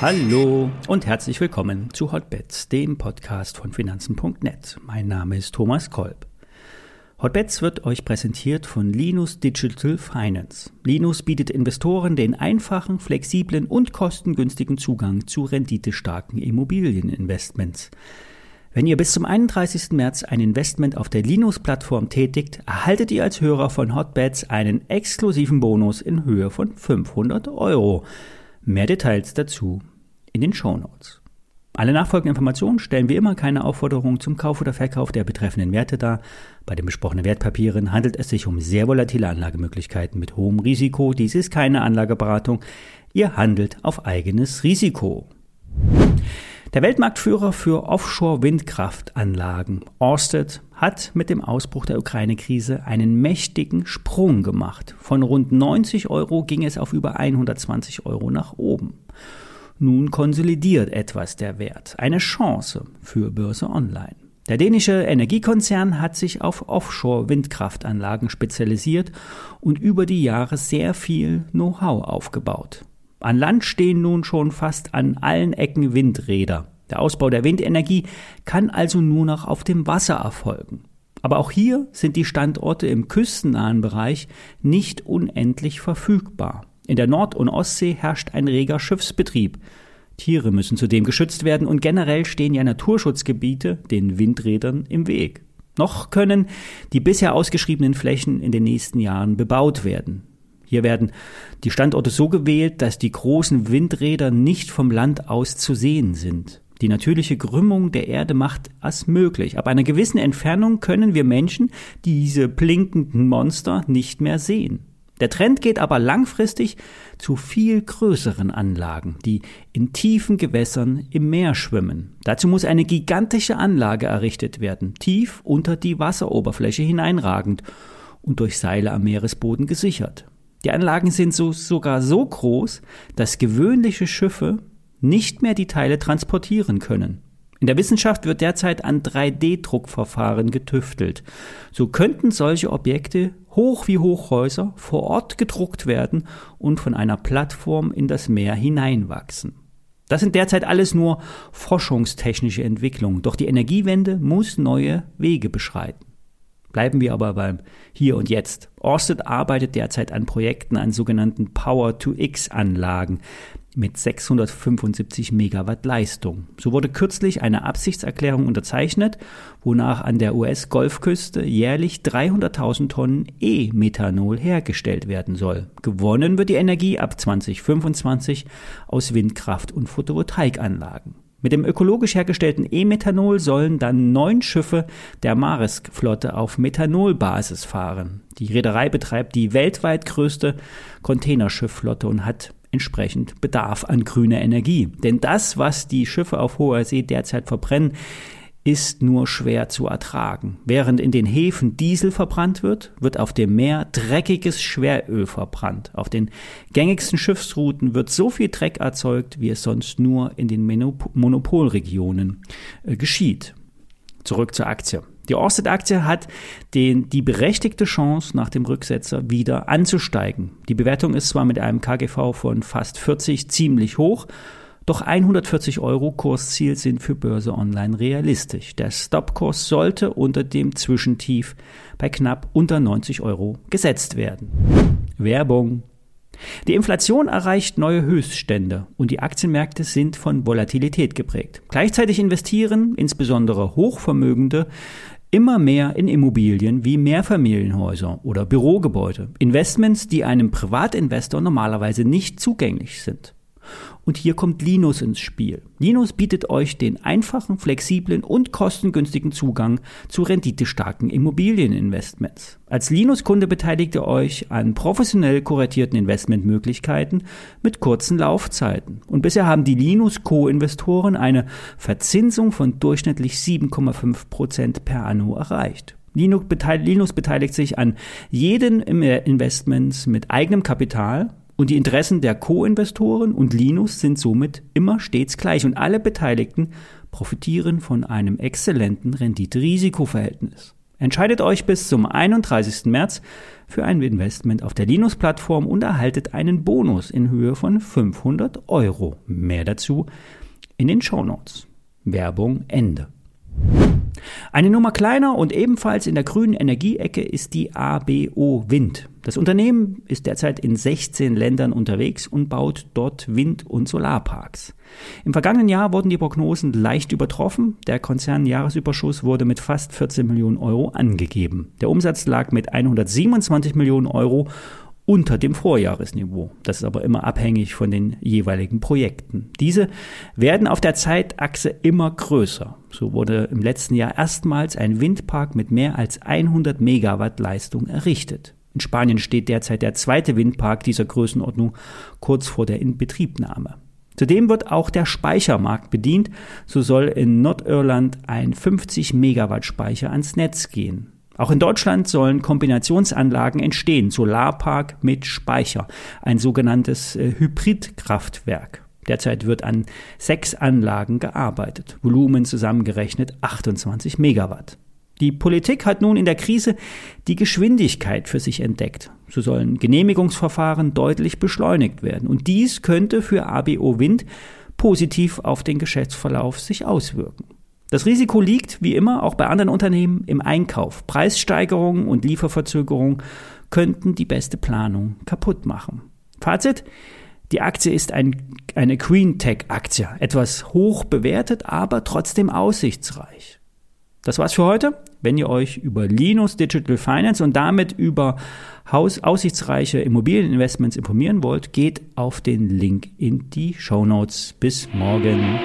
Hallo und herzlich willkommen zu Hotbets, dem Podcast von Finanzen.net. Mein Name ist Thomas Kolb. Hotbets wird euch präsentiert von Linus Digital Finance. Linus bietet Investoren den einfachen, flexiblen und kostengünstigen Zugang zu renditestarken Immobilieninvestments. Wenn ihr bis zum 31. März ein Investment auf der Linus-Plattform tätigt, erhaltet ihr als Hörer von Hotbets einen exklusiven Bonus in Höhe von 500 Euro. Mehr Details dazu in den Show Notes. Alle nachfolgenden Informationen stellen wie immer keine Aufforderung zum Kauf oder Verkauf der betreffenden Werte dar. Bei den besprochenen Wertpapieren handelt es sich um sehr volatile Anlagemöglichkeiten mit hohem Risiko. Dies ist keine Anlageberatung. Ihr handelt auf eigenes Risiko. Der Weltmarktführer für Offshore-Windkraftanlagen, Ørsted, hat mit dem Ausbruch der Ukraine-Krise einen mächtigen Sprung gemacht. Von rund 90 Euro ging es auf über 120 Euro nach oben. Nun konsolidiert etwas der Wert. Eine Chance für Börse Online. Der dänische Energiekonzern hat sich auf Offshore-Windkraftanlagen spezialisiert und über die Jahre sehr viel Know-how aufgebaut. An Land stehen nun schon fast an allen Ecken Windräder. Der Ausbau der Windenergie kann also nur noch auf dem Wasser erfolgen. Aber auch hier sind die Standorte im küstennahen Bereich nicht unendlich verfügbar. In der Nord- und Ostsee herrscht ein reger Schiffsbetrieb. Tiere müssen zudem geschützt werden und generell stehen ja Naturschutzgebiete den Windrädern im Weg. Noch können die bisher ausgeschriebenen Flächen in den nächsten Jahren bebaut werden. Hier werden die Standorte so gewählt, dass die großen Windräder nicht vom Land aus zu sehen sind. Die natürliche Krümmung der Erde macht es möglich. Ab einer gewissen Entfernung können wir Menschen diese blinkenden Monster nicht mehr sehen. Der Trend geht aber langfristig zu viel größeren Anlagen, die in tiefen Gewässern im Meer schwimmen. Dazu muss eine gigantische Anlage errichtet werden, tief unter die Wasseroberfläche hineinragend und durch Seile am Meeresboden gesichert. Die Anlagen sind so, sogar so groß, dass gewöhnliche Schiffe nicht mehr die Teile transportieren können. In der Wissenschaft wird derzeit an 3D-Druckverfahren getüftelt. So könnten solche Objekte hoch wie Hochhäuser vor Ort gedruckt werden und von einer Plattform in das Meer hineinwachsen. Das sind derzeit alles nur forschungstechnische Entwicklungen, doch die Energiewende muss neue Wege beschreiten. Bleiben wir aber beim Hier und Jetzt. Orsted arbeitet derzeit an Projekten an sogenannten Power-to-X-Anlagen mit 675 Megawatt Leistung. So wurde kürzlich eine Absichtserklärung unterzeichnet, wonach an der US-Golfküste jährlich 300.000 Tonnen E-Methanol hergestellt werden soll. Gewonnen wird die Energie ab 2025 aus Windkraft- und Photovoltaikanlagen. Mit dem ökologisch hergestellten E-Methanol sollen dann neun Schiffe der Maersk-Flotte auf Methanolbasis fahren. Die Reederei betreibt die weltweit größte Containerschiffflotte und hat entsprechend Bedarf an grüner Energie. Denn das, was die Schiffe auf hoher See derzeit verbrennen, ist nur schwer zu ertragen. Während in den Häfen Diesel verbrannt wird, wird auf dem Meer dreckiges Schweröl verbrannt. Auf den gängigsten Schiffsrouten wird so viel Dreck erzeugt, wie es sonst nur in den Monopolregionen äh, geschieht. Zurück zur Aktie. Die Orsted-Aktie hat den, die berechtigte Chance, nach dem Rücksetzer wieder anzusteigen. Die Bewertung ist zwar mit einem KGV von fast 40 ziemlich hoch, doch 140 Euro Kursziel sind für Börse Online realistisch. Der Stopkurs sollte unter dem Zwischentief bei knapp unter 90 Euro gesetzt werden. Werbung. Die Inflation erreicht neue Höchststände und die Aktienmärkte sind von Volatilität geprägt. Gleichzeitig investieren insbesondere Hochvermögende immer mehr in Immobilien wie Mehrfamilienhäuser oder Bürogebäude. Investments, die einem Privatinvestor normalerweise nicht zugänglich sind. Und hier kommt Linus ins Spiel. Linus bietet euch den einfachen, flexiblen und kostengünstigen Zugang zu renditestarken Immobilieninvestments. Als Linus-Kunde beteiligt ihr euch an professionell kuratierten Investmentmöglichkeiten mit kurzen Laufzeiten. Und bisher haben die Linus Co-Investoren eine Verzinsung von durchschnittlich 7,5 Prozent per anno erreicht. Linux beteiligt sich an jeden Investments mit eigenem Kapital und die Interessen der Co-Investoren und Linus sind somit immer stets gleich und alle Beteiligten profitieren von einem exzellenten Rendite-Risiko-Verhältnis. Entscheidet euch bis zum 31. März für ein Investment auf der Linus-Plattform und erhaltet einen Bonus in Höhe von 500 Euro. Mehr dazu in den Show Notes. Werbung Ende. Eine Nummer kleiner und ebenfalls in der grünen Energieecke ist die ABO Wind. Das Unternehmen ist derzeit in 16 Ländern unterwegs und baut dort Wind- und Solarparks. Im vergangenen Jahr wurden die Prognosen leicht übertroffen. Der Konzernjahresüberschuss wurde mit fast 14 Millionen Euro angegeben. Der Umsatz lag mit 127 Millionen Euro unter dem Vorjahresniveau. Das ist aber immer abhängig von den jeweiligen Projekten. Diese werden auf der Zeitachse immer größer. So wurde im letzten Jahr erstmals ein Windpark mit mehr als 100 Megawatt Leistung errichtet. In Spanien steht derzeit der zweite Windpark dieser Größenordnung kurz vor der Inbetriebnahme. Zudem wird auch der Speichermarkt bedient. So soll in Nordirland ein 50 Megawatt Speicher ans Netz gehen. Auch in Deutschland sollen Kombinationsanlagen entstehen, Solarpark mit Speicher, ein sogenanntes äh, Hybridkraftwerk. Derzeit wird an sechs Anlagen gearbeitet, Volumen zusammengerechnet 28 Megawatt. Die Politik hat nun in der Krise die Geschwindigkeit für sich entdeckt. So sollen Genehmigungsverfahren deutlich beschleunigt werden. Und dies könnte für ABO Wind positiv auf den Geschäftsverlauf sich auswirken. Das Risiko liegt, wie immer, auch bei anderen Unternehmen im Einkauf. Preissteigerungen und Lieferverzögerungen könnten die beste Planung kaputt machen. Fazit. Die Aktie ist ein, eine Green Tech Aktie. Etwas hoch bewertet, aber trotzdem aussichtsreich. Das war's für heute. Wenn ihr euch über Linus Digital Finance und damit über Haus aussichtsreiche Immobilieninvestments informieren wollt, geht auf den Link in die Show Notes. Bis morgen.